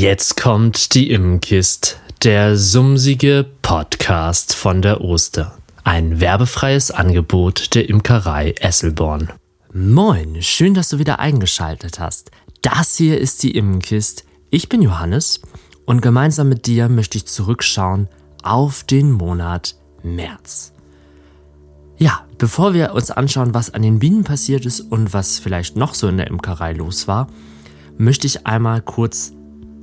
Jetzt kommt die Immenkist, der sumsige Podcast von der Oster. Ein werbefreies Angebot der Imkerei Esselborn. Moin, schön, dass du wieder eingeschaltet hast. Das hier ist die Immenkist. Ich bin Johannes und gemeinsam mit dir möchte ich zurückschauen auf den Monat März. Ja, bevor wir uns anschauen, was an den Bienen passiert ist und was vielleicht noch so in der Imkerei los war, möchte ich einmal kurz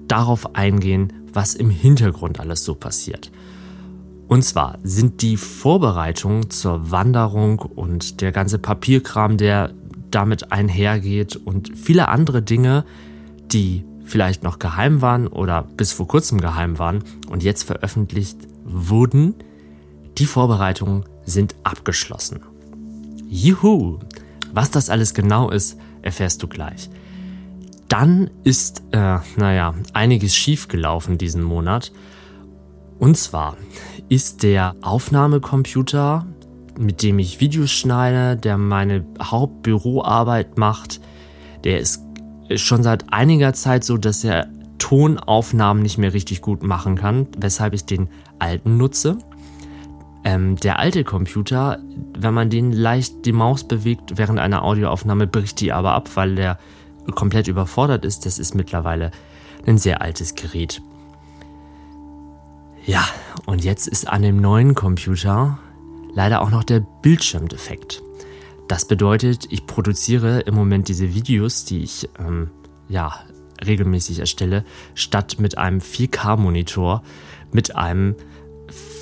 darauf eingehen, was im Hintergrund alles so passiert. Und zwar sind die Vorbereitungen zur Wanderung und der ganze Papierkram, der damit einhergeht und viele andere Dinge, die vielleicht noch geheim waren oder bis vor kurzem geheim waren und jetzt veröffentlicht wurden, die Vorbereitungen sind abgeschlossen. Juhu! Was das alles genau ist, erfährst du gleich. Dann ist, äh, naja, einiges schiefgelaufen diesen Monat. Und zwar ist der Aufnahmecomputer, mit dem ich Videos schneide, der meine Hauptbüroarbeit macht, der ist schon seit einiger Zeit so, dass er Tonaufnahmen nicht mehr richtig gut machen kann, weshalb ich den alten nutze. Ähm, der alte Computer, wenn man den leicht die Maus bewegt während einer Audioaufnahme, bricht die aber ab, weil der komplett überfordert ist. Das ist mittlerweile ein sehr altes Gerät. Ja, und jetzt ist an dem neuen Computer leider auch noch der Bildschirmdefekt. Das bedeutet, ich produziere im Moment diese Videos, die ich ähm, ja regelmäßig erstelle, statt mit einem 4K-Monitor mit einem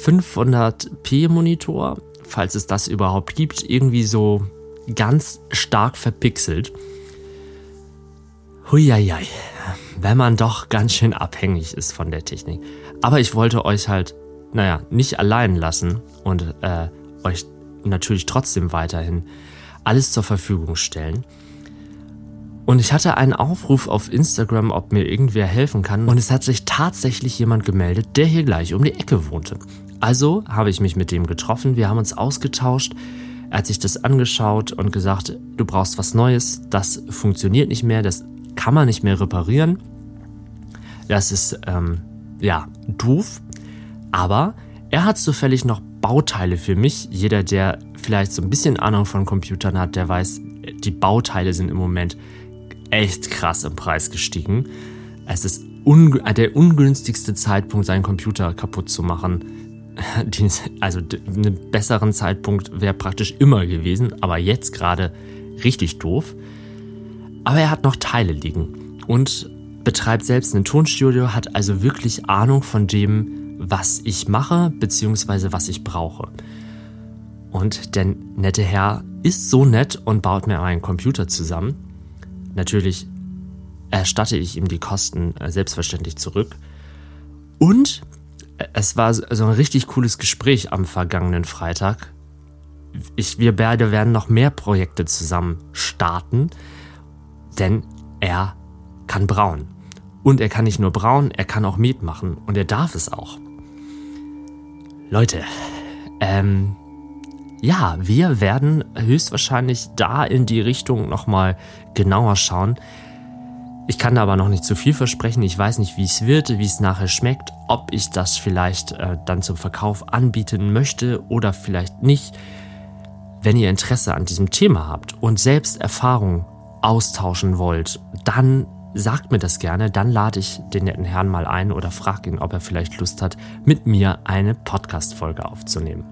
500p-Monitor, falls es das überhaupt gibt, irgendwie so ganz stark verpixelt. Huieiei, wenn man doch ganz schön abhängig ist von der Technik. Aber ich wollte euch halt, naja, nicht allein lassen und äh, euch natürlich trotzdem weiterhin alles zur Verfügung stellen. Und ich hatte einen Aufruf auf Instagram, ob mir irgendwer helfen kann. Und es hat sich tatsächlich jemand gemeldet, der hier gleich um die Ecke wohnte. Also habe ich mich mit dem getroffen, wir haben uns ausgetauscht. Er hat sich das angeschaut und gesagt, du brauchst was Neues, das funktioniert nicht mehr, das kann man nicht mehr reparieren. Das ist, ähm, ja, doof. Aber er hat zufällig noch Bauteile für mich. Jeder, der vielleicht so ein bisschen Ahnung von Computern hat, der weiß, die Bauteile sind im Moment echt krass im Preis gestiegen. Es ist un der ungünstigste Zeitpunkt, seinen Computer kaputt zu machen. Also einen besseren Zeitpunkt wäre praktisch immer gewesen, aber jetzt gerade richtig doof. Aber er hat noch Teile liegen und betreibt selbst ein Tonstudio, hat also wirklich Ahnung von dem, was ich mache bzw. was ich brauche. Und der nette Herr ist so nett und baut mir einen Computer zusammen. Natürlich erstatte ich ihm die Kosten äh, selbstverständlich zurück. Und äh, es war so ein richtig cooles Gespräch am vergangenen Freitag. Ich, wir beide werden noch mehr Projekte zusammen starten denn er kann brauen. Und er kann nicht nur brauen, er kann auch Met machen und er darf es auch. Leute, ähm, ja, wir werden höchstwahrscheinlich da in die Richtung nochmal genauer schauen. Ich kann da aber noch nicht zu viel versprechen. Ich weiß nicht, wie es wird, wie es nachher schmeckt, ob ich das vielleicht äh, dann zum Verkauf anbieten möchte oder vielleicht nicht. Wenn ihr Interesse an diesem Thema habt und selbst Erfahrung austauschen wollt, dann sagt mir das gerne, dann lade ich den netten Herrn mal ein oder frage ihn, ob er vielleicht Lust hat, mit mir eine Podcast-Folge aufzunehmen.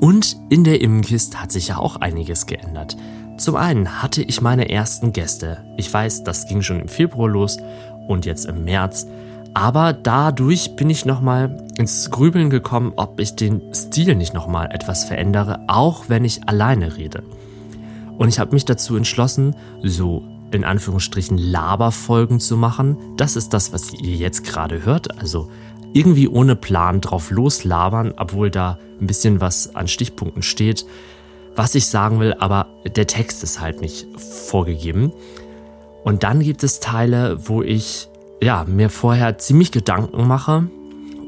Und in der Immenkist hat sich ja auch einiges geändert. Zum einen hatte ich meine ersten Gäste. Ich weiß, das ging schon im Februar los und jetzt im März. Aber dadurch bin ich nochmal ins Grübeln gekommen, ob ich den Stil nicht nochmal etwas verändere, auch wenn ich alleine rede. Und ich habe mich dazu entschlossen, so in Anführungsstrichen Laberfolgen zu machen. Das ist das, was ihr jetzt gerade hört. Also irgendwie ohne Plan drauf loslabern, obwohl da ein bisschen was an Stichpunkten steht, was ich sagen will, aber der Text ist halt nicht vorgegeben. Und dann gibt es Teile, wo ich ja, mir vorher ziemlich Gedanken mache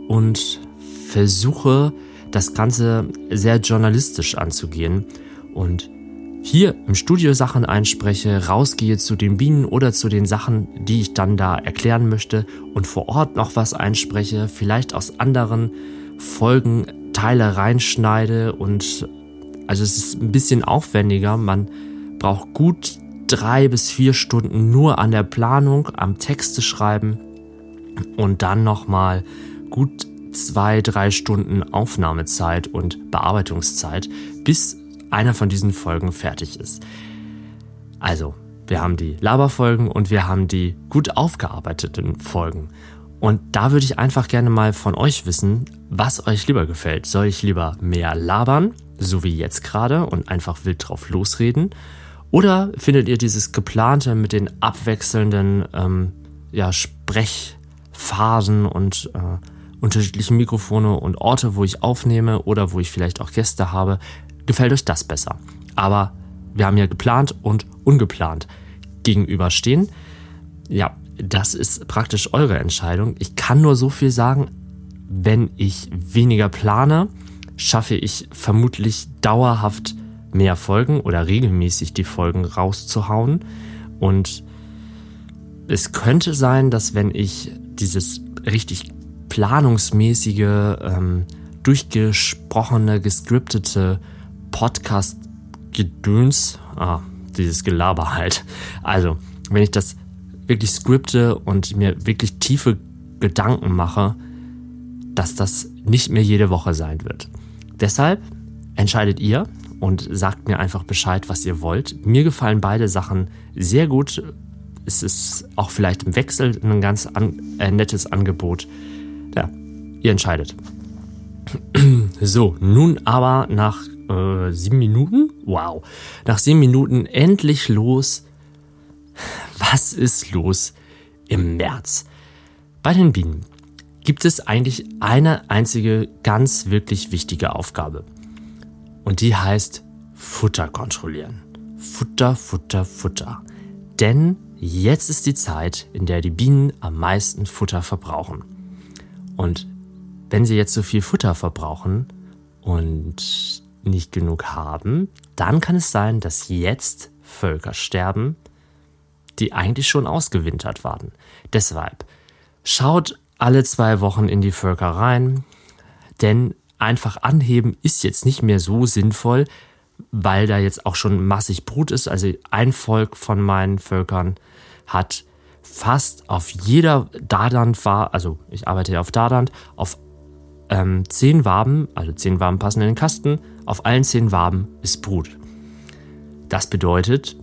und versuche, das Ganze sehr journalistisch anzugehen und hier im Studio Sachen einspreche, rausgehe zu den Bienen oder zu den Sachen, die ich dann da erklären möchte und vor Ort noch was einspreche, vielleicht aus anderen Folgen Teile reinschneide und also es ist ein bisschen aufwendiger. Man braucht gut drei bis vier Stunden nur an der Planung, am Texte schreiben und dann nochmal gut zwei, drei Stunden Aufnahmezeit und Bearbeitungszeit, bis einer von diesen Folgen fertig ist. Also, wir haben die Laberfolgen und wir haben die gut aufgearbeiteten Folgen. Und da würde ich einfach gerne mal von euch wissen, was euch lieber gefällt. Soll ich lieber mehr labern, so wie jetzt gerade, und einfach wild drauf losreden? Oder findet ihr dieses geplante mit den abwechselnden ähm, ja, Sprechphasen und äh, unterschiedlichen Mikrofone und Orte, wo ich aufnehme oder wo ich vielleicht auch Gäste habe, gefällt euch das besser. Aber wir haben ja geplant und ungeplant gegenüberstehen. Ja, das ist praktisch eure Entscheidung. Ich kann nur so viel sagen, wenn ich weniger plane, schaffe ich vermutlich dauerhaft mehr Folgen oder regelmäßig die Folgen rauszuhauen. Und es könnte sein, dass wenn ich dieses richtig planungsmäßige, ähm, durchgesprochene, gescriptete Podcast-Gedöns, ah, dieses Gelaber halt. Also, wenn ich das wirklich skripte und mir wirklich tiefe Gedanken mache, dass das nicht mehr jede Woche sein wird. Deshalb entscheidet ihr und sagt mir einfach Bescheid, was ihr wollt. Mir gefallen beide Sachen sehr gut. Es ist auch vielleicht im Wechsel ein ganz an, äh, nettes Angebot. Ja, ihr entscheidet. So, nun aber nach äh, sieben Minuten, wow, nach sieben Minuten endlich los was ist los im März? Bei den Bienen gibt es eigentlich eine einzige ganz wirklich wichtige Aufgabe. Und die heißt Futter kontrollieren. Futter, Futter, Futter. Denn jetzt ist die Zeit, in der die Bienen am meisten Futter verbrauchen. Und wenn sie jetzt so viel Futter verbrauchen und nicht genug haben, dann kann es sein, dass jetzt Völker sterben, die eigentlich schon ausgewintert waren. Deshalb schaut alle zwei Wochen in die Völker rein, denn einfach anheben ist jetzt nicht mehr so sinnvoll, weil da jetzt auch schon massig Brut ist. Also ein Volk von meinen Völkern hat fast auf jeder Dadant war, also ich arbeite ja auf Dadant, auf ähm, zehn Waben, also zehn Waben passen in den Kasten, auf allen zehn Waben ist Brut. Das bedeutet,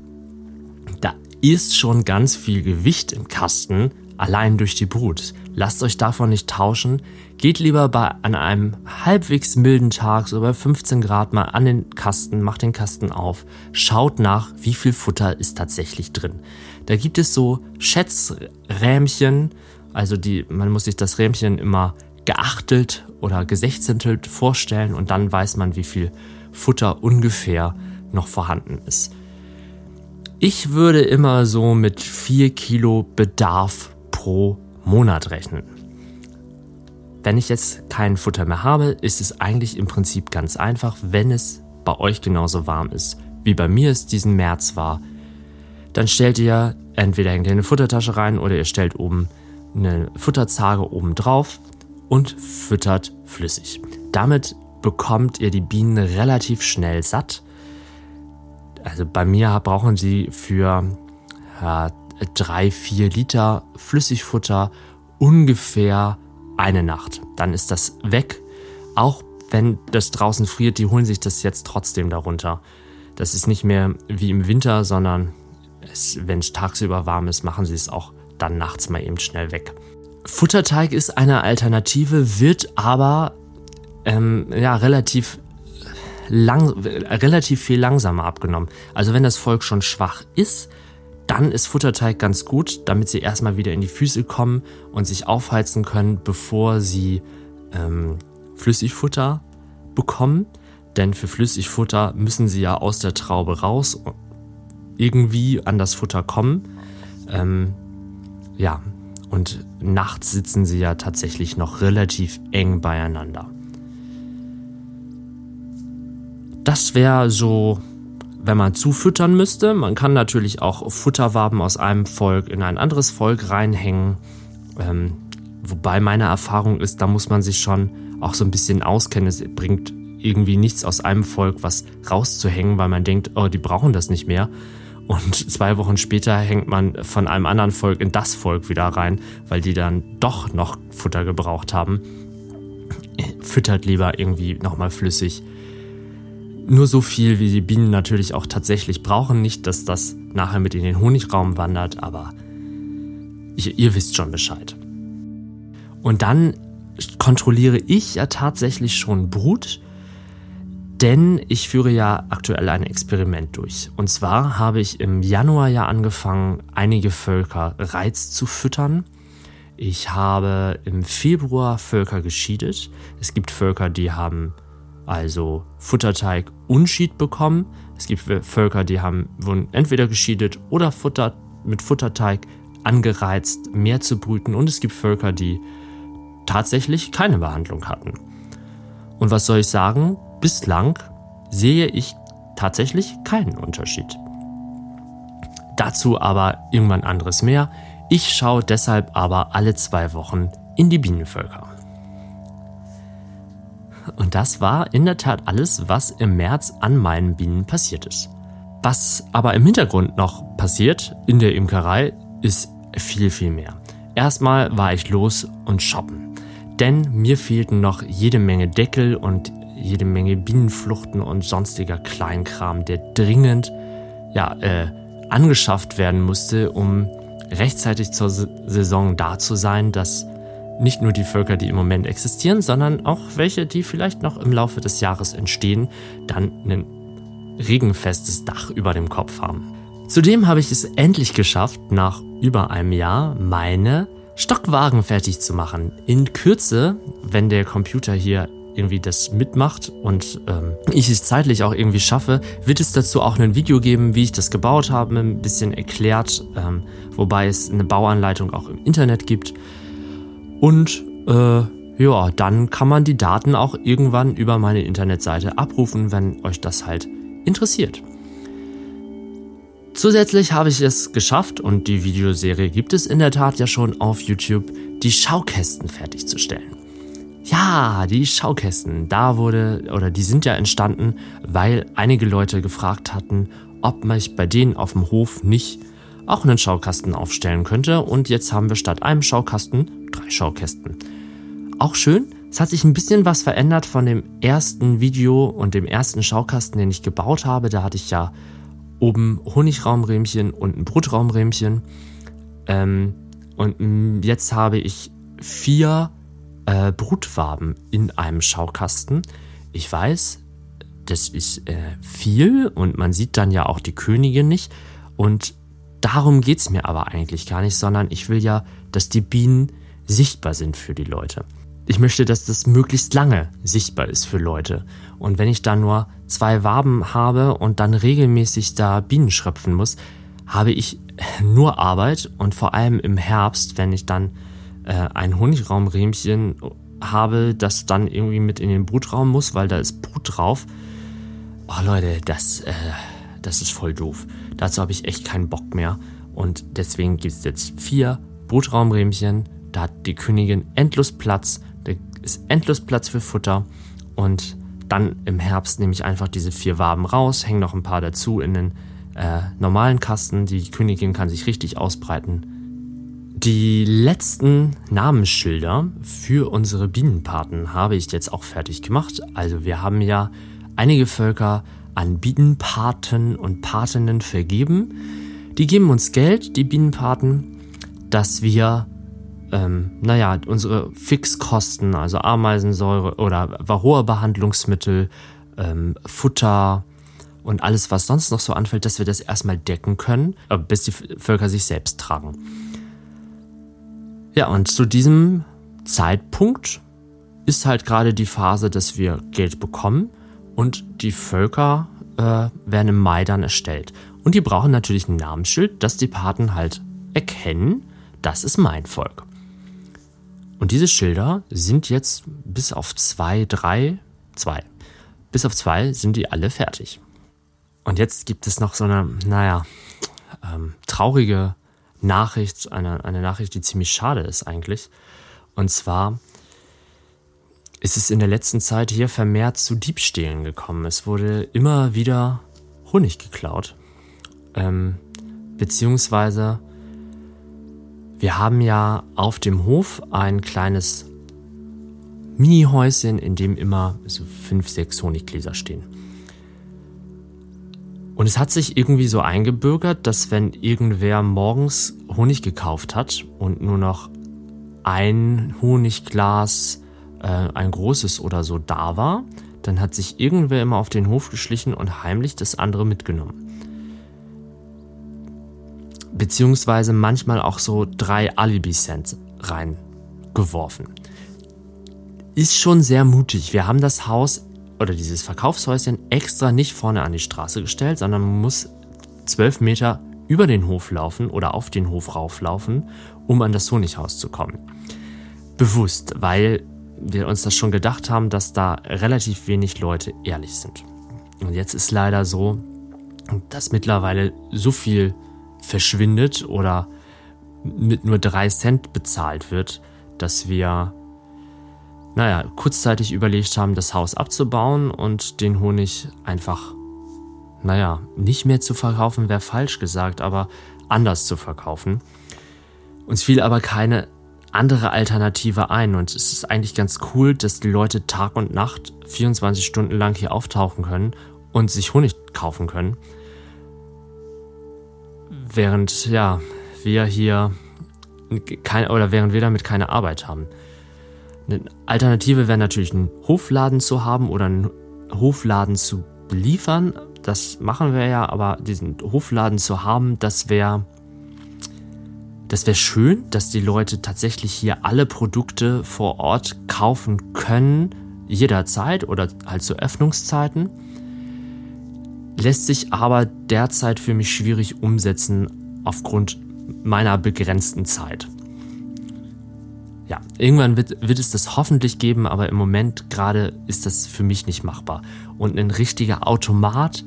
da ist schon ganz viel Gewicht im Kasten, allein durch die Brut. Lasst euch davon nicht tauschen. Geht lieber bei, an einem halbwegs milden Tag, so bei 15 Grad, mal an den Kasten, macht den Kasten auf, schaut nach, wie viel Futter ist tatsächlich drin. Da gibt es so Schätzrähmchen, also die, man muss sich das Rähmchen immer geachtelt oder gesechzentelt vorstellen und dann weiß man, wie viel Futter ungefähr noch vorhanden ist. Ich würde immer so mit 4 Kilo Bedarf pro Monat rechnen. Wenn ich jetzt kein Futter mehr habe, ist es eigentlich im Prinzip ganz einfach, wenn es bei euch genauso warm ist, wie bei mir es diesen März war. Dann stellt ihr entweder eine Futtertasche rein oder ihr stellt oben eine Futterzage oben drauf und füttert flüssig. Damit bekommt ihr die Bienen relativ schnell satt also bei mir brauchen sie für ja, drei, vier Liter Flüssigfutter ungefähr eine Nacht. Dann ist das weg. Auch wenn das draußen friert, die holen sich das jetzt trotzdem darunter. Das ist nicht mehr wie im Winter, sondern wenn es tagsüber warm ist, machen sie es auch dann nachts mal eben schnell weg. Futterteig ist eine Alternative, wird aber ähm, ja, relativ lang, relativ viel langsamer abgenommen. Also wenn das Volk schon schwach ist, dann ist Futterteig ganz gut, damit sie erstmal wieder in die Füße kommen und sich aufheizen können, bevor sie ähm, Flüssigfutter bekommen. Denn für Flüssigfutter müssen sie ja aus der Traube raus, irgendwie an das Futter kommen. Ähm, ja, und nachts sitzen sie ja tatsächlich noch relativ eng beieinander. Das wäre so, wenn man zufüttern müsste. Man kann natürlich auch Futterwaben aus einem Volk in ein anderes Volk reinhängen. Ähm, wobei meine Erfahrung ist, da muss man sich schon auch so ein bisschen auskennen. Es bringt irgendwie nichts aus einem Volk was rauszuhängen, weil man denkt, oh, die brauchen das nicht mehr. Und zwei Wochen später hängt man von einem anderen Volk in das Volk wieder rein, weil die dann doch noch Futter gebraucht haben. Füttert lieber irgendwie nochmal flüssig. Nur so viel, wie die Bienen natürlich auch tatsächlich brauchen. Nicht, dass das nachher mit in den Honigraum wandert, aber ihr, ihr wisst schon Bescheid. Und dann kontrolliere ich ja tatsächlich schon Brut denn ich führe ja aktuell ein Experiment durch. Und zwar habe ich im Januar ja angefangen, einige Völker Reiz zu füttern. Ich habe im Februar Völker geschiedet. Es gibt Völker, die haben also Futterteig und Schied bekommen. Es gibt Völker, die haben wurden entweder geschiedet oder Futter mit Futterteig angereizt, mehr zu brüten. Und es gibt Völker, die tatsächlich keine Behandlung hatten. Und was soll ich sagen? Bislang sehe ich tatsächlich keinen Unterschied. Dazu aber irgendwann anderes mehr. Ich schaue deshalb aber alle zwei Wochen in die Bienenvölker. Und das war in der Tat alles, was im März an meinen Bienen passiert ist. Was aber im Hintergrund noch passiert in der Imkerei, ist viel, viel mehr. Erstmal war ich los und shoppen. Denn mir fehlten noch jede Menge Deckel und jede Menge Bienenfluchten und sonstiger Kleinkram, der dringend ja, äh, angeschafft werden musste, um rechtzeitig zur Saison da zu sein, dass nicht nur die Völker, die im Moment existieren, sondern auch welche, die vielleicht noch im Laufe des Jahres entstehen, dann ein regenfestes Dach über dem Kopf haben. Zudem habe ich es endlich geschafft, nach über einem Jahr meine Stockwagen fertig zu machen. In Kürze, wenn der Computer hier irgendwie das mitmacht und ähm, ich es zeitlich auch irgendwie schaffe, wird es dazu auch ein Video geben, wie ich das gebaut habe, ein bisschen erklärt, ähm, wobei es eine Bauanleitung auch im Internet gibt. Und äh, ja, dann kann man die Daten auch irgendwann über meine Internetseite abrufen, wenn euch das halt interessiert. Zusätzlich habe ich es geschafft, und die Videoserie gibt es in der Tat ja schon auf YouTube, die Schaukästen fertigzustellen. Ja, die Schaukästen, da wurde, oder die sind ja entstanden, weil einige Leute gefragt hatten, ob man bei denen auf dem Hof nicht auch einen Schaukasten aufstellen könnte. Und jetzt haben wir statt einem Schaukasten drei Schaukästen. Auch schön, es hat sich ein bisschen was verändert von dem ersten Video und dem ersten Schaukasten, den ich gebaut habe. Da hatte ich ja oben Honigraumrähmchen und ein Brutraumrähmchen. Ähm, und jetzt habe ich vier äh, Brutwaben in einem Schaukasten. Ich weiß, das ist äh, viel und man sieht dann ja auch die Königin nicht. Und darum geht es mir aber eigentlich gar nicht, sondern ich will ja, dass die Bienen sichtbar sind für die Leute. Ich möchte, dass das möglichst lange sichtbar ist für Leute. Und wenn ich da nur zwei Waben habe und dann regelmäßig da Bienen schröpfen muss, habe ich nur Arbeit und vor allem im Herbst, wenn ich dann äh, ein Honigraumrähmchen habe, das dann irgendwie mit in den Brutraum muss, weil da ist Brut drauf. Oh Leute, das, äh, das ist voll doof. Dazu habe ich echt keinen Bock mehr. Und deswegen gibt es jetzt vier Brutraumrähmchen. Da hat die Königin endlos Platz. Da ist endlos Platz für Futter. Und dann im Herbst nehme ich einfach diese vier Waben raus, hänge noch ein paar dazu in den äh, normalen Kasten. Die Königin kann sich richtig ausbreiten. Die letzten Namensschilder für unsere Bienenpaten habe ich jetzt auch fertig gemacht. Also wir haben ja einige Völker an Bienenpaten und Patinnen vergeben. Die geben uns Geld, die Bienenpaten, dass wir, ähm, naja, unsere Fixkosten, also Ameisensäure oder Varroa-Behandlungsmittel, ähm, Futter und alles, was sonst noch so anfällt, dass wir das erstmal decken können, äh, bis die Völker sich selbst tragen. Ja, und zu diesem Zeitpunkt ist halt gerade die Phase, dass wir Geld bekommen und die Völker äh, werden im Mai dann erstellt. Und die brauchen natürlich ein Namensschild, dass die Paten halt erkennen, das ist mein Volk. Und diese Schilder sind jetzt bis auf zwei, drei, zwei, bis auf zwei sind die alle fertig. Und jetzt gibt es noch so eine, naja, ähm, traurige Nachricht, eine, eine Nachricht, die ziemlich schade ist eigentlich. Und zwar ist es in der letzten Zeit hier vermehrt zu Diebstählen gekommen. Es wurde immer wieder Honig geklaut. Ähm, beziehungsweise wir haben ja auf dem Hof ein kleines Mini-Häuschen, in dem immer so fünf, sechs Honiggläser stehen. Und es hat sich irgendwie so eingebürgert, dass wenn irgendwer morgens Honig gekauft hat und nur noch ein Honigglas, äh, ein großes oder so da war, dann hat sich irgendwer immer auf den Hof geschlichen und heimlich das andere mitgenommen. Beziehungsweise manchmal auch so drei Alibi-Cents reingeworfen. Ist schon sehr mutig. Wir haben das Haus oder dieses Verkaufshäuschen extra nicht vorne an die Straße gestellt, sondern man muss zwölf Meter über den Hof laufen oder auf den Hof rauflaufen, um an das Honighaus zu kommen. Bewusst, weil wir uns das schon gedacht haben, dass da relativ wenig Leute ehrlich sind. Und jetzt ist leider so, dass mittlerweile so viel verschwindet oder mit nur drei Cent bezahlt wird, dass wir naja, kurzzeitig überlegt haben, das Haus abzubauen und den Honig einfach, naja, nicht mehr zu verkaufen, wäre falsch gesagt, aber anders zu verkaufen. Uns fiel aber keine andere Alternative ein und es ist eigentlich ganz cool, dass die Leute Tag und Nacht 24 Stunden lang hier auftauchen können und sich Honig kaufen können. Während, ja, wir hier kein, oder während wir damit keine Arbeit haben. Eine Alternative wäre natürlich einen Hofladen zu haben oder einen Hofladen zu beliefern. Das machen wir ja, aber diesen Hofladen zu haben, das wäre das wäre schön, dass die Leute tatsächlich hier alle Produkte vor Ort kaufen können, jederzeit oder halt zu Öffnungszeiten. Lässt sich aber derzeit für mich schwierig umsetzen aufgrund meiner begrenzten Zeit ja, irgendwann wird, wird es das hoffentlich geben, aber im Moment gerade ist das für mich nicht machbar. Und ein richtiger Automat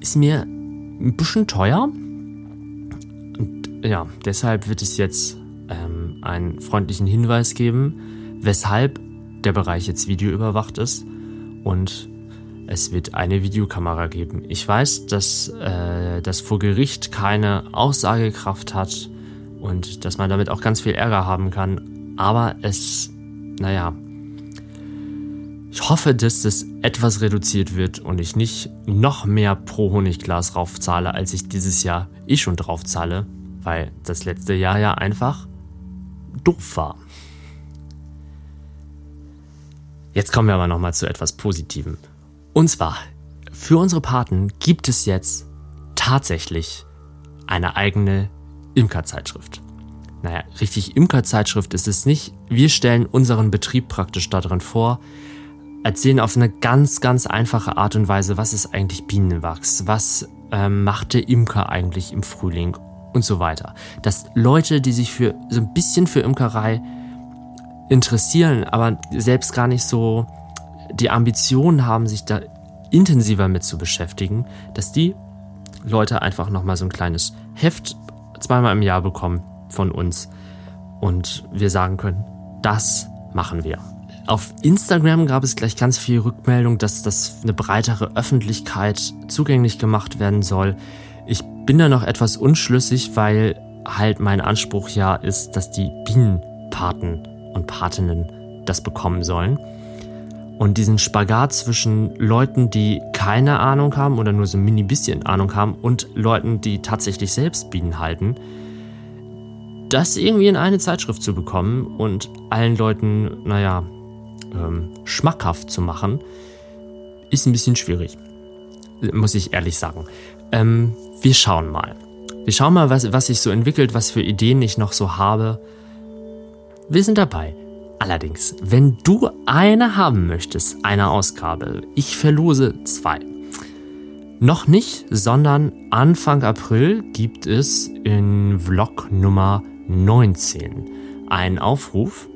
ist mir ein bisschen teuer. Und ja, deshalb wird es jetzt ähm, einen freundlichen Hinweis geben, weshalb der Bereich jetzt videoüberwacht ist. Und es wird eine Videokamera geben. Ich weiß, dass äh, das vor Gericht keine Aussagekraft hat und dass man damit auch ganz viel Ärger haben kann. Aber es, naja, ich hoffe, dass das etwas reduziert wird und ich nicht noch mehr pro Honigglas raufzahle, als ich dieses Jahr eh schon drauf zahle, weil das letzte Jahr ja einfach doof war. Jetzt kommen wir aber nochmal zu etwas Positivem. Und zwar, für unsere Paten gibt es jetzt tatsächlich eine eigene Imkerzeitschrift naja, richtig Imkerzeitschrift ist es nicht. Wir stellen unseren Betrieb praktisch darin vor, erzählen auf eine ganz, ganz einfache Art und Weise, was ist eigentlich Bienenwachs, was ähm, macht der Imker eigentlich im Frühling und so weiter. Dass Leute, die sich für so ein bisschen für Imkerei interessieren, aber selbst gar nicht so die Ambition haben, sich da intensiver mit zu beschäftigen, dass die Leute einfach nochmal so ein kleines Heft zweimal im Jahr bekommen, von uns und wir sagen können, das machen wir. Auf Instagram gab es gleich ganz viel Rückmeldung, dass das eine breitere Öffentlichkeit zugänglich gemacht werden soll. Ich bin da noch etwas unschlüssig, weil halt mein Anspruch ja ist, dass die Bienenpaten und Patinnen das bekommen sollen. Und diesen Spagat zwischen Leuten, die keine Ahnung haben oder nur so ein mini bisschen Ahnung haben und Leuten, die tatsächlich selbst Bienen halten, das irgendwie in eine Zeitschrift zu bekommen und allen Leuten, naja, ähm, schmackhaft zu machen, ist ein bisschen schwierig. Muss ich ehrlich sagen. Ähm, wir schauen mal. Wir schauen mal, was, was sich so entwickelt, was für Ideen ich noch so habe. Wir sind dabei. Allerdings, wenn du eine haben möchtest, eine Ausgabe, ich verlose zwei. Noch nicht, sondern Anfang April gibt es in Vlog Nummer 19 einen Aufruf,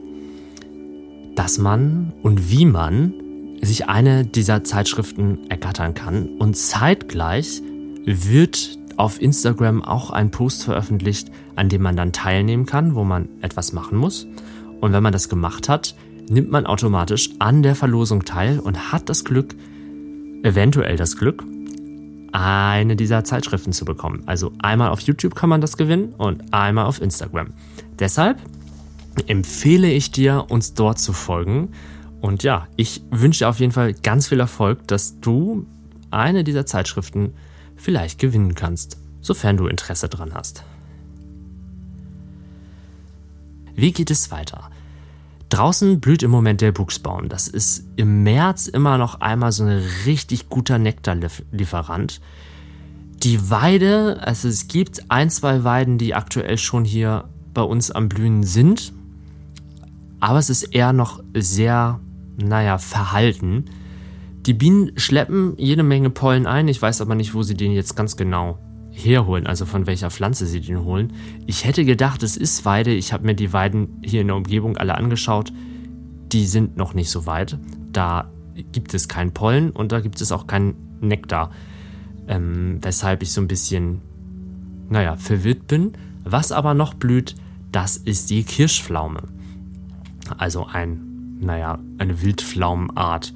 dass man und wie man sich eine dieser Zeitschriften ergattern kann und zeitgleich wird auf Instagram auch ein Post veröffentlicht, an dem man dann teilnehmen kann, wo man etwas machen muss. Und wenn man das gemacht hat, nimmt man automatisch an der Verlosung teil und hat das Glück, eventuell das Glück, eine dieser Zeitschriften zu bekommen. Also einmal auf YouTube kann man das gewinnen und einmal auf Instagram. Deshalb empfehle ich dir, uns dort zu folgen. Und ja, ich wünsche dir auf jeden Fall ganz viel Erfolg, dass du eine dieser Zeitschriften vielleicht gewinnen kannst, sofern du Interesse dran hast. Wie geht es weiter? Draußen blüht im Moment der Buchsbaum. Das ist im März immer noch einmal so ein richtig guter Nektarlieferant. Die Weide, also es gibt ein, zwei Weiden, die aktuell schon hier bei uns am Blühen sind. Aber es ist eher noch sehr, naja, verhalten. Die Bienen schleppen jede Menge Pollen ein. Ich weiß aber nicht, wo sie den jetzt ganz genau herholen, also von welcher Pflanze sie den holen. Ich hätte gedacht, es ist Weide. Ich habe mir die Weiden hier in der Umgebung alle angeschaut. Die sind noch nicht so weit. Da gibt es keinen Pollen und da gibt es auch keinen Nektar. Ähm, weshalb ich so ein bisschen, naja, verwirrt bin. Was aber noch blüht, das ist die Kirschpflaume. Also ein, naja, eine Wildpflaumenart.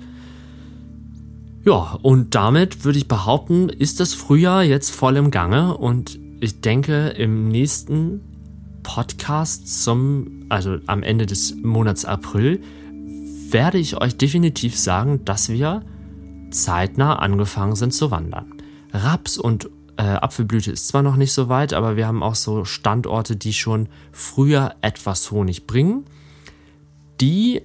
Ja, und damit würde ich behaupten, ist das Frühjahr jetzt voll im Gange und ich denke, im nächsten Podcast zum, also am Ende des Monats April, werde ich euch definitiv sagen, dass wir zeitnah angefangen sind zu wandern. Raps und äh, Apfelblüte ist zwar noch nicht so weit, aber wir haben auch so Standorte, die schon früher etwas Honig bringen. Die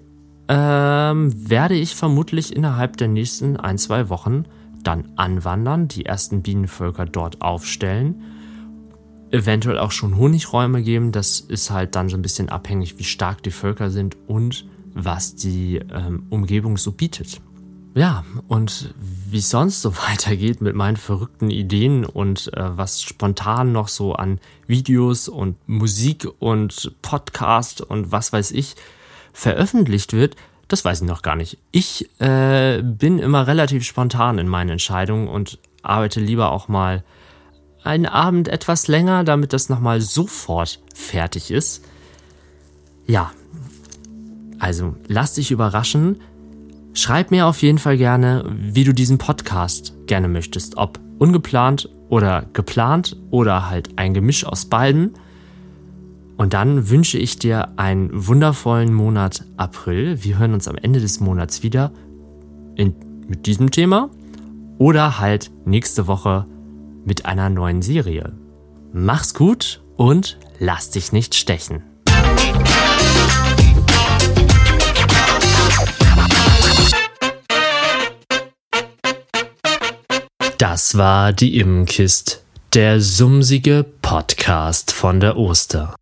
ähm, werde ich vermutlich innerhalb der nächsten ein, zwei Wochen dann anwandern, die ersten Bienenvölker dort aufstellen, eventuell auch schon Honigräume geben. Das ist halt dann so ein bisschen abhängig, wie stark die Völker sind und was die ähm, Umgebung so bietet. Ja, und wie es sonst so weitergeht mit meinen verrückten Ideen und äh, was spontan noch so an Videos und Musik und Podcast und was weiß ich veröffentlicht wird, das weiß ich noch gar nicht. Ich äh, bin immer relativ spontan in meinen Entscheidungen und arbeite lieber auch mal einen Abend etwas länger, damit das nochmal sofort fertig ist. Ja, also lass dich überraschen. Schreib mir auf jeden Fall gerne, wie du diesen Podcast gerne möchtest. Ob ungeplant oder geplant oder halt ein Gemisch aus beiden. Und dann wünsche ich dir einen wundervollen Monat April. Wir hören uns am Ende des Monats wieder in, mit diesem Thema oder halt nächste Woche mit einer neuen Serie. Mach's gut und lass dich nicht stechen. Das war die Immenkist, der sumsige Podcast von der Oster.